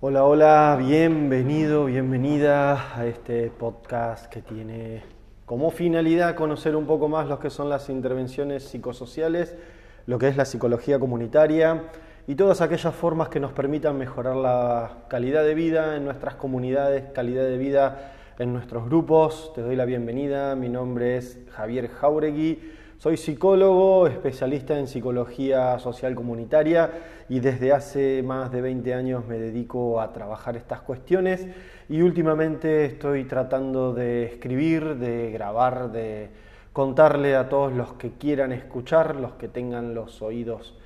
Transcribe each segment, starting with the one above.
Hola, hola, bienvenido, bienvenida a este podcast que tiene como finalidad conocer un poco más lo que son las intervenciones psicosociales, lo que es la psicología comunitaria y todas aquellas formas que nos permitan mejorar la calidad de vida en nuestras comunidades, calidad de vida en nuestros grupos. Te doy la bienvenida, mi nombre es Javier Jauregui. Soy psicólogo, especialista en psicología social comunitaria y desde hace más de 20 años me dedico a trabajar estas cuestiones y últimamente estoy tratando de escribir, de grabar, de contarle a todos los que quieran escuchar, los que tengan los oídos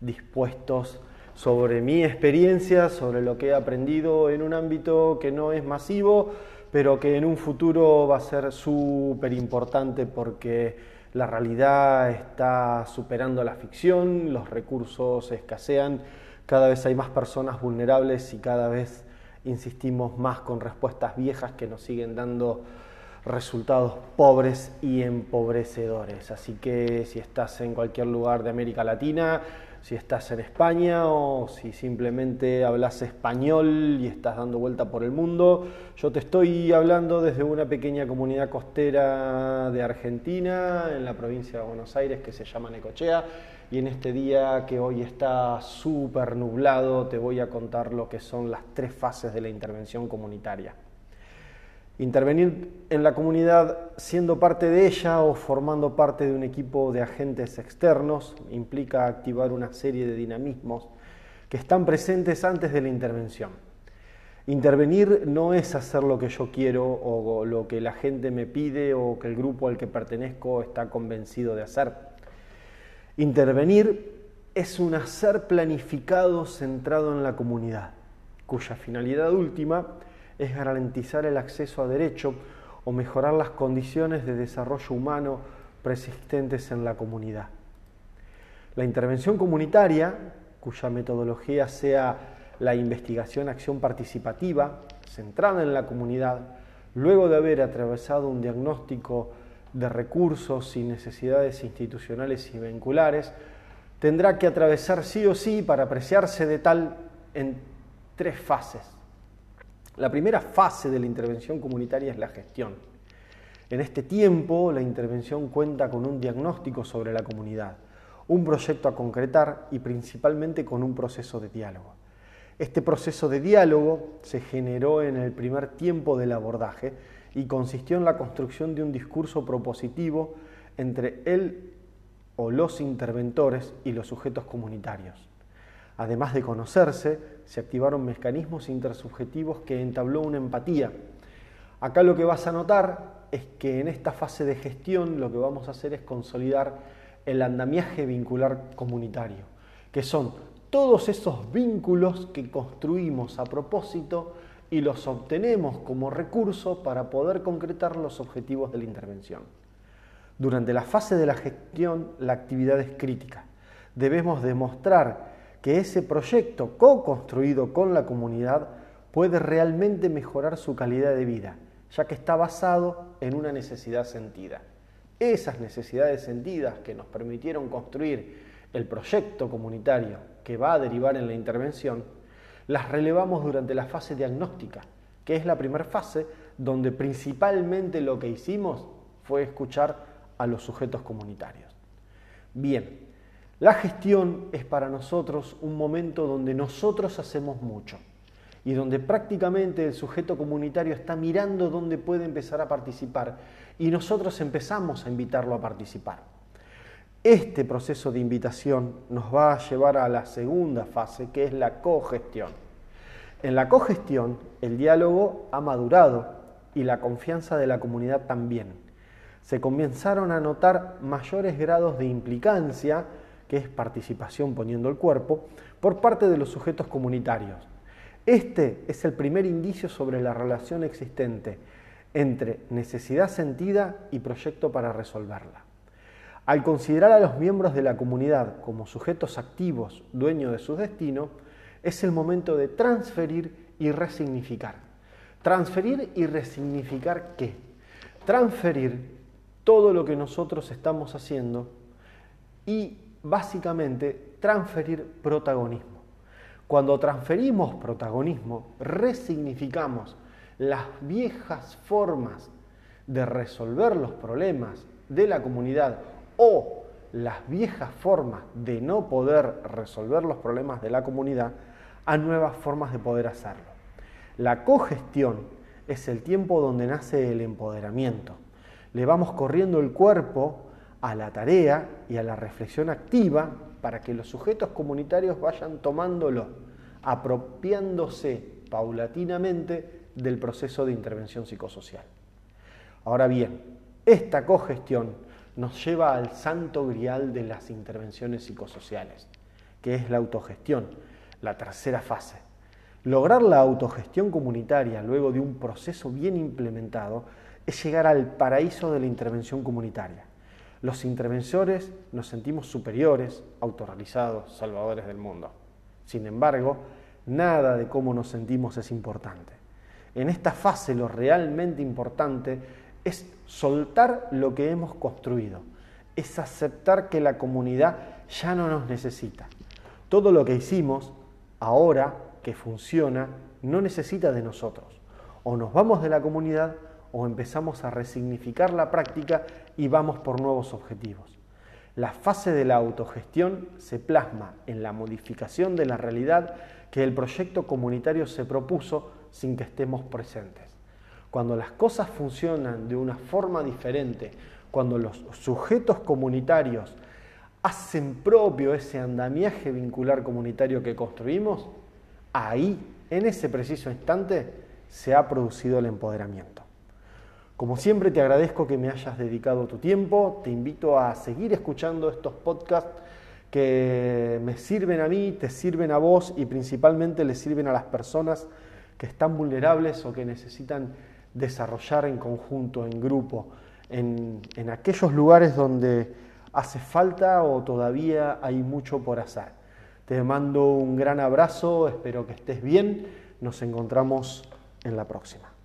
dispuestos sobre mi experiencia, sobre lo que he aprendido en un ámbito que no es masivo, pero que en un futuro va a ser súper importante porque la realidad está superando la ficción, los recursos escasean, cada vez hay más personas vulnerables y cada vez insistimos más con respuestas viejas que nos siguen dando resultados pobres y empobrecedores. Así que si estás en cualquier lugar de América Latina, si estás en España o si simplemente hablas español y estás dando vuelta por el mundo. Yo te estoy hablando desde una pequeña comunidad costera de Argentina, en la provincia de Buenos Aires, que se llama Necochea. Y en este día que hoy está súper nublado, te voy a contar lo que son las tres fases de la intervención comunitaria. Intervenir en la comunidad siendo parte de ella o formando parte de un equipo de agentes externos implica activar una serie de dinamismos que están presentes antes de la intervención. Intervenir no es hacer lo que yo quiero o lo que la gente me pide o que el grupo al que pertenezco está convencido de hacer. Intervenir es un hacer planificado centrado en la comunidad, cuya finalidad última es garantizar el acceso a derecho o mejorar las condiciones de desarrollo humano persistentes en la comunidad. La intervención comunitaria, cuya metodología sea la investigación-acción participativa, centrada en la comunidad, luego de haber atravesado un diagnóstico de recursos y necesidades institucionales y vinculares, tendrá que atravesar sí o sí para apreciarse de tal en tres fases. La primera fase de la intervención comunitaria es la gestión. En este tiempo, la intervención cuenta con un diagnóstico sobre la comunidad, un proyecto a concretar y principalmente con un proceso de diálogo. Este proceso de diálogo se generó en el primer tiempo del abordaje y consistió en la construcción de un discurso propositivo entre él o los interventores y los sujetos comunitarios. Además de conocerse, se activaron mecanismos intersubjetivos que entabló una empatía. Acá lo que vas a notar es que en esta fase de gestión lo que vamos a hacer es consolidar el andamiaje vincular comunitario, que son todos esos vínculos que construimos a propósito y los obtenemos como recurso para poder concretar los objetivos de la intervención. Durante la fase de la gestión, la actividad es crítica. Debemos demostrar que ese proyecto co-construido con la comunidad puede realmente mejorar su calidad de vida, ya que está basado en una necesidad sentida. Esas necesidades sentidas que nos permitieron construir el proyecto comunitario que va a derivar en la intervención, las relevamos durante la fase diagnóstica, que es la primera fase donde principalmente lo que hicimos fue escuchar a los sujetos comunitarios. Bien, la gestión es para nosotros un momento donde nosotros hacemos mucho y donde prácticamente el sujeto comunitario está mirando dónde puede empezar a participar y nosotros empezamos a invitarlo a participar. Este proceso de invitación nos va a llevar a la segunda fase, que es la cogestión. En la cogestión, el diálogo ha madurado y la confianza de la comunidad también. Se comenzaron a notar mayores grados de implicancia que es participación poniendo el cuerpo, por parte de los sujetos comunitarios. Este es el primer indicio sobre la relación existente entre necesidad sentida y proyecto para resolverla. Al considerar a los miembros de la comunidad como sujetos activos, dueños de su destino, es el momento de transferir y resignificar. Transferir y resignificar qué? Transferir todo lo que nosotros estamos haciendo y básicamente transferir protagonismo. Cuando transferimos protagonismo, resignificamos las viejas formas de resolver los problemas de la comunidad o las viejas formas de no poder resolver los problemas de la comunidad a nuevas formas de poder hacerlo. La cogestión es el tiempo donde nace el empoderamiento. Le vamos corriendo el cuerpo a la tarea y a la reflexión activa para que los sujetos comunitarios vayan tomándolo, apropiándose paulatinamente del proceso de intervención psicosocial. Ahora bien, esta cogestión nos lleva al santo grial de las intervenciones psicosociales, que es la autogestión, la tercera fase. Lograr la autogestión comunitaria luego de un proceso bien implementado es llegar al paraíso de la intervención comunitaria. Los intervensores nos sentimos superiores, autorrealizados, salvadores del mundo. Sin embargo, nada de cómo nos sentimos es importante. En esta fase lo realmente importante es soltar lo que hemos construido, es aceptar que la comunidad ya no nos necesita. Todo lo que hicimos ahora que funciona no necesita de nosotros. O nos vamos de la comunidad o empezamos a resignificar la práctica y vamos por nuevos objetivos. La fase de la autogestión se plasma en la modificación de la realidad que el proyecto comunitario se propuso sin que estemos presentes. Cuando las cosas funcionan de una forma diferente, cuando los sujetos comunitarios hacen propio ese andamiaje vincular comunitario que construimos, ahí, en ese preciso instante, se ha producido el empoderamiento. Como siempre te agradezco que me hayas dedicado tu tiempo, te invito a seguir escuchando estos podcasts que me sirven a mí, te sirven a vos y principalmente le sirven a las personas que están vulnerables o que necesitan desarrollar en conjunto, en grupo, en, en aquellos lugares donde hace falta o todavía hay mucho por hacer. Te mando un gran abrazo, espero que estés bien, nos encontramos en la próxima.